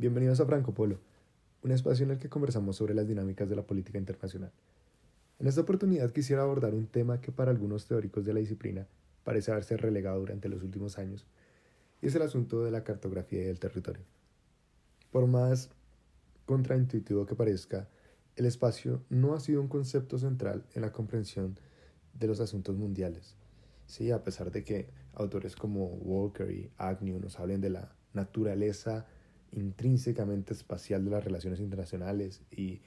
Bienvenidos a Franco Polo, un espacio en el que conversamos sobre las dinámicas de la política internacional. En esta oportunidad quisiera abordar un tema que para algunos teóricos de la disciplina parece haberse relegado durante los últimos años, y es el asunto de la cartografía del territorio. Por más contraintuitivo que parezca, el espacio no ha sido un concepto central en la comprensión de los asuntos mundiales. Sí, a pesar de que autores como Walker y Agnew nos hablen de la naturaleza intrínsecamente espacial de las relaciones internacionales y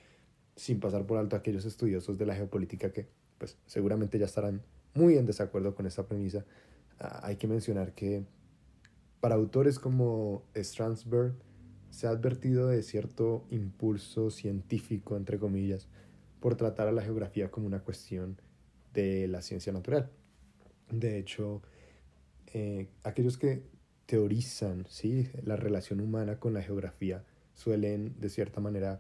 sin pasar por alto aquellos estudiosos de la geopolítica que pues seguramente ya estarán muy en desacuerdo con esta premisa, ah, hay que mencionar que para autores como Strasberg se ha advertido de cierto impulso científico, entre comillas, por tratar a la geografía como una cuestión de la ciencia natural. De hecho, eh, aquellos que teorizan ¿sí? la relación humana con la geografía suelen, de cierta manera,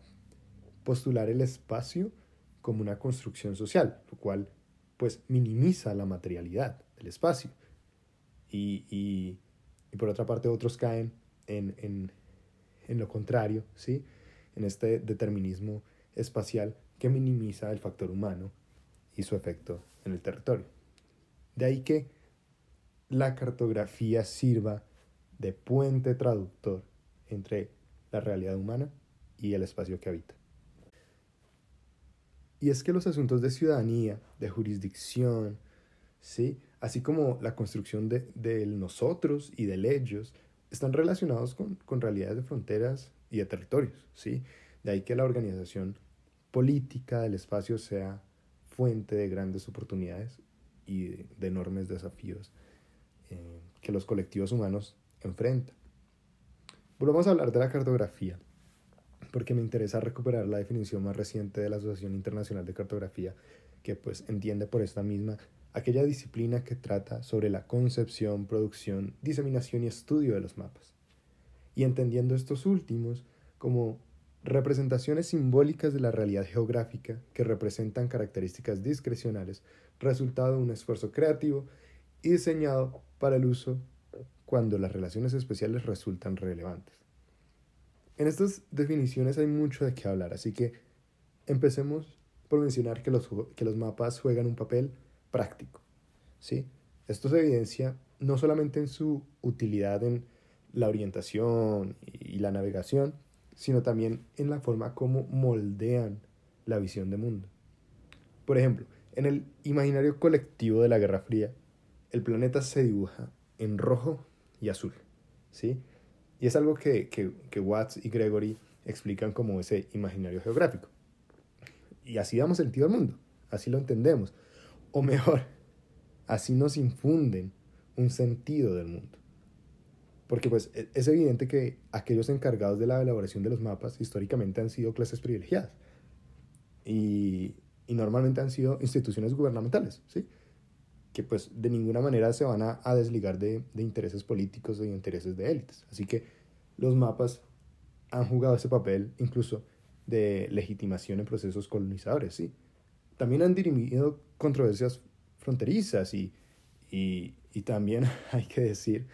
postular el espacio como una construcción social, lo cual pues minimiza la materialidad del espacio. Y, y, por otra parte otros caen en, en, en lo contrario, ¿sí? en este determinismo espacial que minimiza el factor humano y su efecto en el territorio. De ahí que la cartografía sirva de puente traductor entre la realidad humana y el espacio que habita. Y es que los asuntos de ciudadanía, de jurisdicción, ¿sí? así como la construcción de, del nosotros y del ellos, están relacionados con, con, realidades de fronteras y de territorios. ¿sí? De ahí que la organización política del espacio sea fuente de grandes oportunidades y de, enormes desafíos eh, que los colectivos humanos enfrentan. Volvamos a hablar de la cartografía, porque me interesa recuperar la definición más reciente de la Asociación Internacional de Cartografía, que pues entiende por esta misma aquella disciplina que trata sobre la concepción, producción, diseminación y estudio de los mapas. Y entendiendo estos últimos como representaciones simbólicas de la realidad geográfica que representan características discrecionales, resultado de un esfuerzo creativo y diseñado para el uso cuando las relaciones especiales resultan relevantes. En estas definiciones hay mucho de qué hablar, así que empecemos por mencionar que los, que los mapas juegan un papel práctico. ¿sí? Esto se evidencia no solamente en su utilidad en la orientación y la navegación, sino también en la forma como moldean la visión de mundo. Por ejemplo, en el imaginario colectivo de la Guerra Fría, el planeta se dibuja en rojo y azul, ¿sí? Y es algo que, que, que Watts y Gregory explican como ese imaginario geográfico. Y así damos sentido al mundo, así lo entendemos. O mejor, así nos infunden un sentido del mundo. Porque pues e, es evidente que aquellos encargados de la elaboración de los mapas históricamente han sido clases privilegiadas. Y, y normalmente han sido instituciones gubernamentales, ¿sí? Que pues de ninguna manera se van a, a desligar de, de, intereses políticos y de intereses de élites. Así que los mapas han jugado ese papel incluso de legitimación en procesos colonizadores, ¿sí? También han dirimido controversias fronterizas y, y, y también hay que decir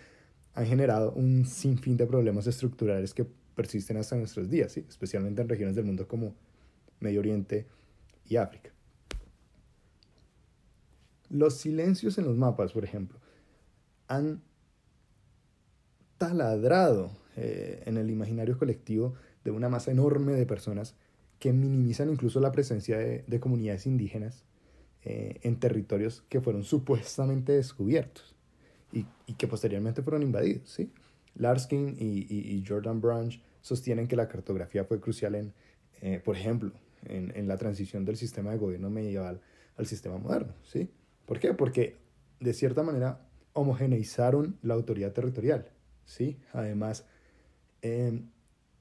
han generado un sinfín de problemas estructurales que persisten hasta nuestros días, ¿sí? especialmente en regiones del mundo como Medio Oriente y África. Los silencios en los mapas, por ejemplo, han taladrado eh, en el imaginario colectivo de una masa enorme de personas que minimizan incluso la presencia de, de comunidades indígenas eh, en territorios que fueron supuestamente descubiertos y, que posteriormente fueron invadidos. ¿sí? Larskin y, y, Jordan Branch sostienen que la cartografía fue crucial en, eh, por ejemplo, en, en, la transición del sistema de gobierno medieval al sistema moderno. ¿sí? ¿Por qué? Porque de cierta manera homogeneizaron la autoridad territorial. ¿sí? Además, eh,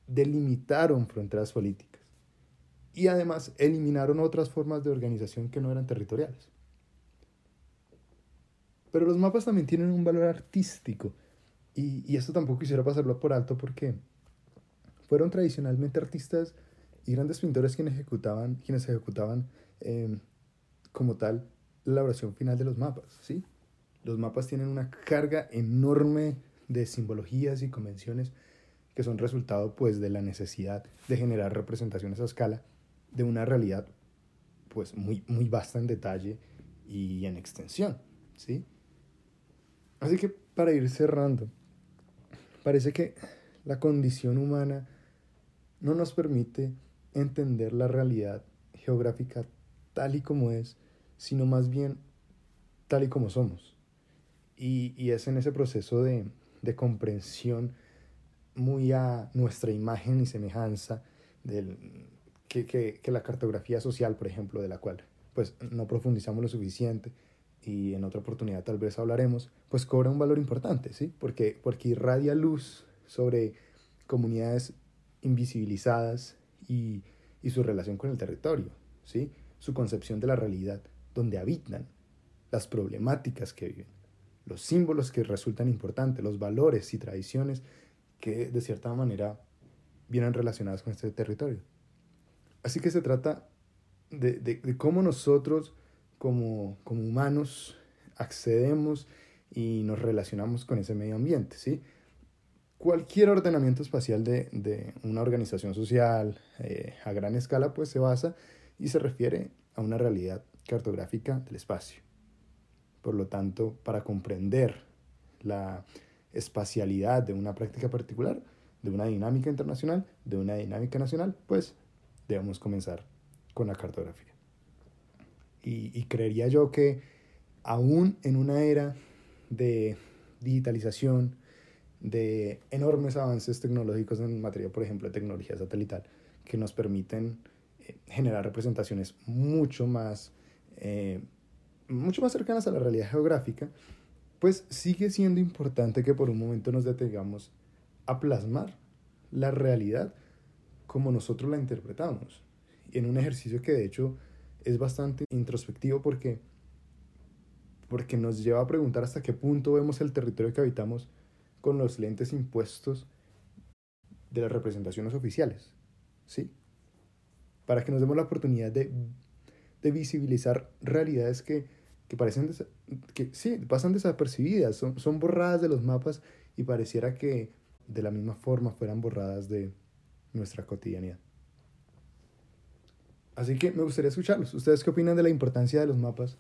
delimitaron fronteras políticas y además eliminaron otras formas de organización que no eran territoriales. Pero los mapas también tienen un valor artístico. Y, y esto tampoco quisiera pasarlo por alto porque fueron tradicionalmente artistas y grandes pintores quienes ejecutaban, quienes ejecutaban eh, como tal la elaboración final de los mapas. ¿sí? Los mapas tienen una carga enorme de simbologías y convenciones que son resultado pues de la necesidad de generar representaciones a escala de una realidad pues muy, muy vasta en detalle y en extensión, ¿sí? Así que para ir cerrando, parece que la condición humana no nos permite entender la realidad geográfica tal y como es, sino más bien tal y como somos. Y, y es en ese proceso de, de, comprensión muy a nuestra imagen y semejanza del, que, que, que, la cartografía social, por ejemplo, de la cual pues no profundizamos lo suficiente y en otra oportunidad tal vez hablaremos, pues cobra un valor importante, ¿sí? Porque, porque irradia luz sobre comunidades invisibilizadas y, y su relación con el territorio, ¿sí? Su concepción de la realidad, donde habitan, las problemáticas que viven, los símbolos que resultan importantes, los valores y tradiciones que de cierta manera vienen relacionadas con este territorio. Así que se trata de, de, cómo nosotros como, como humanos accedemos y nos relacionamos con ese medio ambiente, ¿sí? Cualquier ordenamiento espacial de, de una organización social eh, a gran escala pues se basa y se refiere a una realidad cartográfica del espacio. Por lo tanto, para comprender la espacialidad de una práctica particular, de una dinámica internacional, de una dinámica nacional, pues debemos comenzar con la cartografía. Y, creería yo que aún en una era de digitalización, de enormes avances tecnológicos en materia, por ejemplo, de tecnología satelital, que nos permiten eh, generar representaciones mucho más, eh, mucho más cercanas a la realidad geográfica, pues sigue siendo importante que por un momento nos detengamos a plasmar la realidad como nosotros la interpretamos. En un ejercicio que de hecho es bastante introspectivo porque, porque nos lleva a preguntar hasta qué punto vemos el territorio que habitamos con los lentes impuestos de las representaciones oficiales. ¿Sí? Para que nos demos la oportunidad de, de visibilizar realidades que, que parecen que sí, pasan desapercibidas, son, son borradas de los mapas y pareciera que de la misma forma fueran borradas de nuestra cotidianidad. Así que me gustaría escucharlos. ¿Ustedes qué opinan de la importancia de los mapas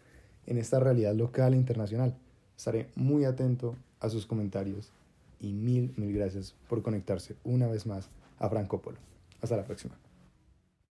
en esta realidad local e internacional? Estaré muy atento a sus comentarios y mil, mil gracias por conectarse una vez más a Franco Polo. Hasta la próxima.